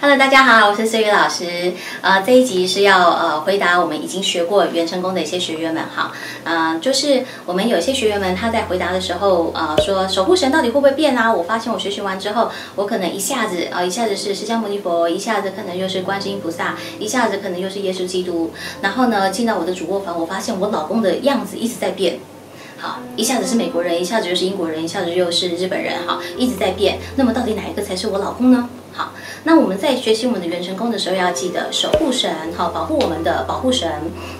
Hello，大家好，我是思雨老师。呃，这一集是要呃回答我们已经学过元成功的一些学员们哈。呃，就是我们有些学员们他在回答的时候，呃，说守护神到底会不会变啊？我发现我学习完之后，我可能一下子啊，一下子是释迦牟尼佛，一下子可能又是观世音菩萨，一下子可能又是耶稣基督。然后呢，进到我的主卧房，我发现我老公的样子一直在变。好，一下子是美国人，一下子又是英国人，一下子又是日本人，哈，一直在变。那么到底哪一个才是我老公呢？那我们在学习我们的元神功的时候，要记得守护神，哈，保护我们的保护神，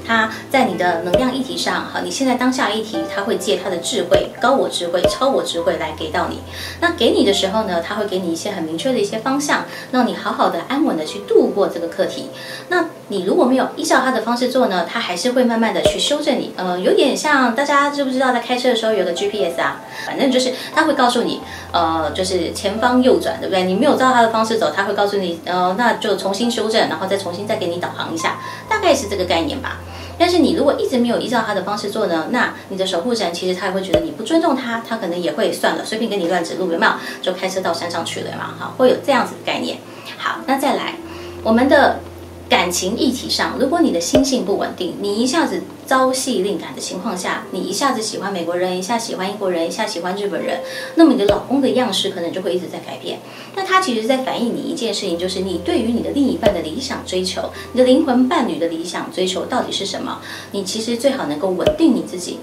他在你的能量议题上，哈，你现在当下议题，他会借他的智慧、高我智慧、超我智慧来给到你。那给你的时候呢，他会给你一些很明确的一些方向，让你好好的、安稳的去度过这个课题。那你如果没有依照他的方式做呢，他还是会慢慢的去修正你。呃，有点像大家知不知道，在开车的时候有个 GPS 啊，反正就是他会告诉你，呃，就是前方右转，对不对？你没有照他的方式走，他会告诉你，呃，那就重新修正，然后再重新再给你导航一下，大概是这个概念吧。但是你如果一直没有依照他的方式做呢，那你的守护神其实他也会觉得你不尊重他，他可能也会算了，随便给你乱指路，有没有？就开车到山上去了嘛，哈，会有这样子的概念。好，那再来，我们的。感情议题上，如果你的心性不稳定，你一下子朝夕令改的情况下，你一下子喜欢美国人，一下喜欢英国人，一下喜欢日本人，那么你的老公的样式可能就会一直在改变。那他其实在反映你一件事情，就是你对于你的另一半的理想追求，你的灵魂伴侣的理想追求到底是什么？你其实最好能够稳定你自己，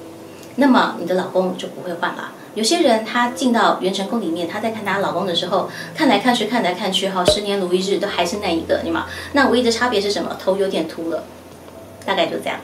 那么你的老公就不会换了。有些人她进到元成宫里面，她在看她老公的时候，看来看去看来看去，哈，十年如一日都还是那一个，你嘛？那唯一的差别是什么？头有点秃了，大概就这样。